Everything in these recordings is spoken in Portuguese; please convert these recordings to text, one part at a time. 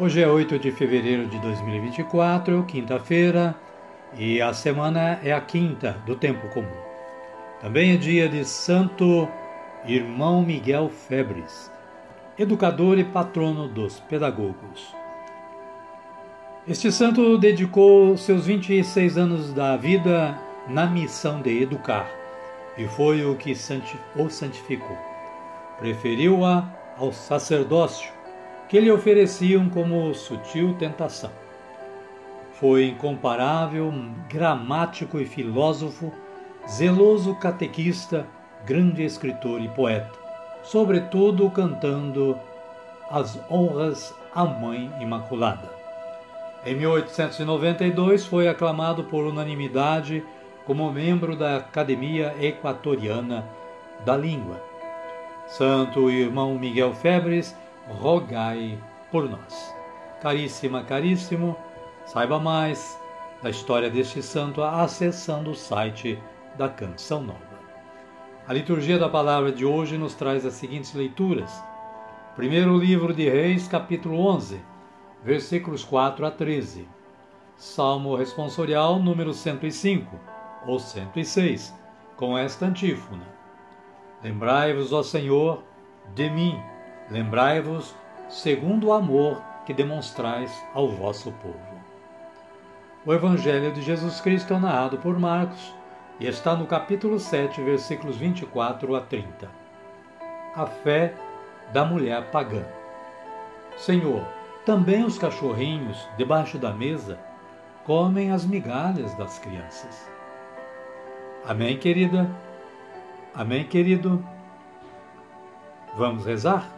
Hoje é 8 de fevereiro de 2024, quinta-feira, e a semana é a quinta do tempo comum. Também é dia de Santo Irmão Miguel Febres, educador e patrono dos pedagogos. Este santo dedicou seus 26 anos da vida na missão de educar, e foi o que o santificou. Preferiu-a ao sacerdócio que lhe ofereciam como sutil tentação. Foi incomparável, gramático e filósofo, zeloso catequista, grande escritor e poeta, sobretudo cantando as honras à Mãe Imaculada. Em 1892 foi aclamado por unanimidade como membro da Academia Equatoriana da Língua. Santo irmão Miguel Febres rogai por nós. Caríssima, caríssimo, saiba mais da história deste santo acessando o site da Canção Nova. A liturgia da palavra de hoje nos traz as seguintes leituras. Primeiro livro de Reis, capítulo 11, versículos 4 a 13. Salmo responsorial número 105 ou 106, com esta antífona: Lembrai-vos, ó Senhor, de mim Lembrai-vos segundo o amor que demonstrais ao vosso povo. O Evangelho de Jesus Cristo é narrado por Marcos e está no capítulo 7, versículos 24 a 30. A fé da mulher pagã. Senhor, também os cachorrinhos debaixo da mesa comem as migalhas das crianças. Amém, querida? Amém, querido? Vamos rezar?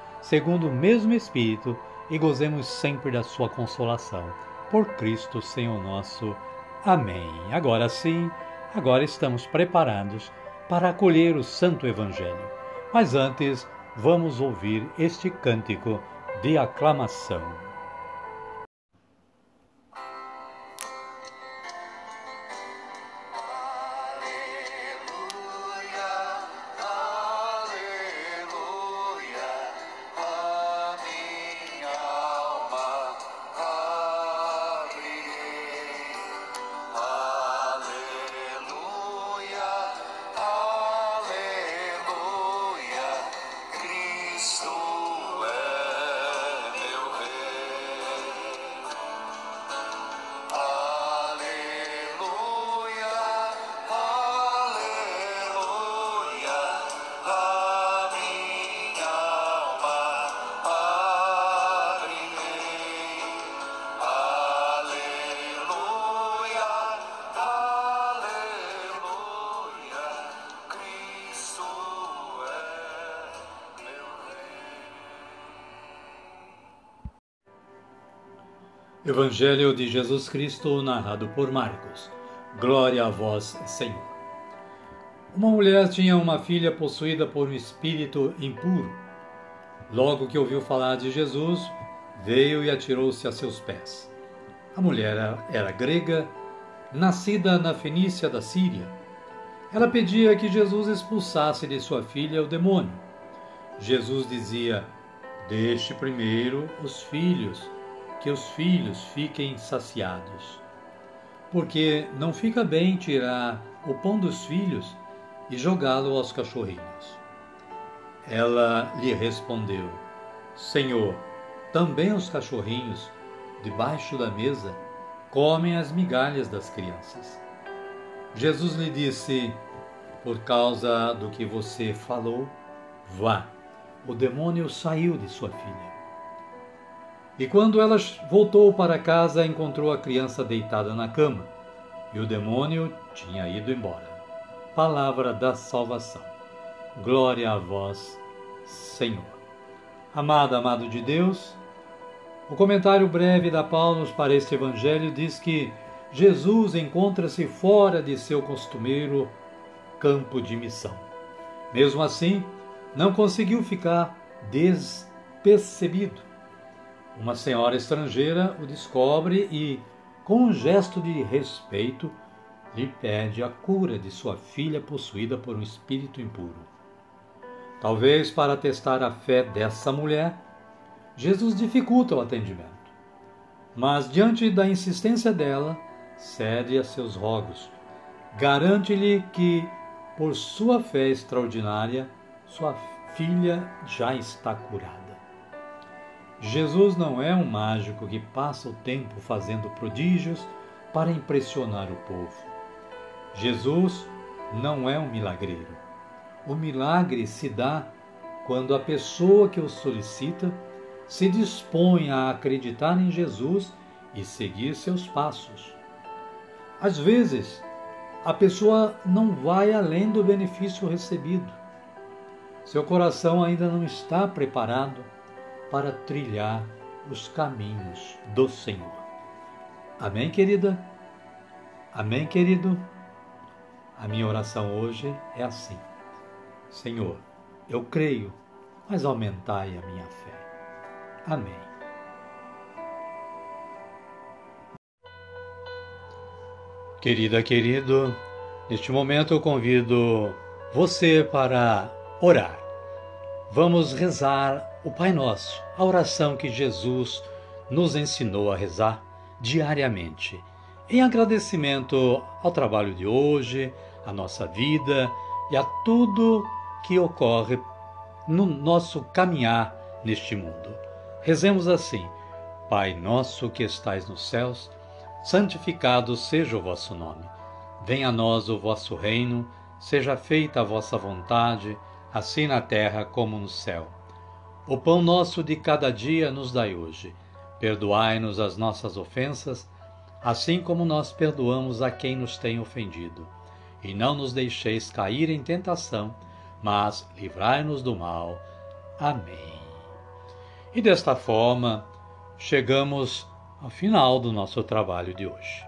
segundo o mesmo Espírito, e gozemos sempre da sua consolação. Por Cristo, Senhor nosso. Amém. Agora sim, agora estamos preparados para acolher o Santo Evangelho. Mas antes, vamos ouvir este cântico de aclamação. Evangelho de Jesus Cristo, narrado por Marcos. Glória a vós, Senhor. Uma mulher tinha uma filha possuída por um espírito impuro. Logo que ouviu falar de Jesus, veio e atirou-se a seus pés. A mulher era grega nascida na Fenícia da Síria. Ela pedia que Jesus expulsasse de sua filha o demônio. Jesus dizia: Deixe primeiro os filhos, que os filhos fiquem saciados. Porque não fica bem tirar o pão dos filhos e jogá-lo aos cachorrinhos. Ela lhe respondeu: Senhor, também os cachorrinhos, debaixo da mesa, comem as migalhas das crianças. Jesus lhe disse: Por causa do que você falou, vá. O demônio saiu de sua filha. E quando ela voltou para casa, encontrou a criança deitada na cama, e o demônio tinha ido embora. Palavra da salvação. Glória a vós, Senhor. Amado, amado de Deus, o comentário breve da Paulo para este evangelho diz que Jesus encontra-se fora de seu costumeiro campo de missão. Mesmo assim, não conseguiu ficar despercebido. Uma senhora estrangeira o descobre e, com um gesto de respeito, lhe pede a cura de sua filha possuída por um espírito impuro. Talvez para testar a fé dessa mulher, Jesus dificulta o atendimento. Mas, diante da insistência dela, cede a seus rogos. Garante-lhe que, por sua fé extraordinária, sua filha já está curada. Jesus não é um mágico que passa o tempo fazendo prodígios para impressionar o povo. Jesus não é um milagreiro. O milagre se dá quando a pessoa que o solicita se dispõe a acreditar em Jesus e seguir seus passos. Às vezes, a pessoa não vai além do benefício recebido. Seu coração ainda não está preparado para trilhar os caminhos do Senhor. Amém, querida? Amém, querido? A minha oração hoje é assim: Senhor, eu creio, mas aumentai a minha fé. Amém. Querida, querido, neste momento eu convido você para orar. Vamos rezar o Pai Nosso, a oração que Jesus nos ensinou a rezar diariamente, em agradecimento ao trabalho de hoje, à nossa vida e a tudo que ocorre no nosso caminhar neste mundo. Rezemos assim: Pai nosso que estais nos céus, santificado seja o vosso nome. Venha a nós o vosso reino, seja feita a vossa vontade, assim na terra como no céu. O pão nosso de cada dia nos dai hoje. Perdoai-nos as nossas ofensas, assim como nós perdoamos a quem nos tem ofendido. E não nos deixeis cair em tentação, mas livrai-nos do mal. Amém. E desta forma, chegamos ao final do nosso trabalho de hoje.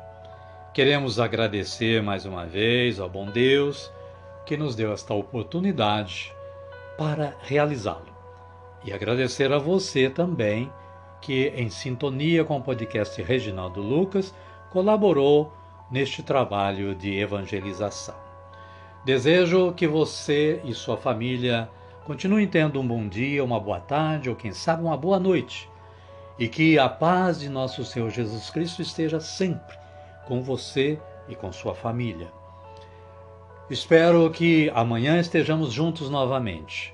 Queremos agradecer mais uma vez ao bom Deus que nos deu esta oportunidade para realizá-lo. E agradecer a você também que, em sintonia com o podcast Reginaldo Lucas, colaborou neste trabalho de evangelização. Desejo que você e sua família Continue tendo um bom dia, uma boa tarde ou quem sabe uma boa noite. E que a paz de nosso Senhor Jesus Cristo esteja sempre com você e com sua família. Espero que amanhã estejamos juntos novamente.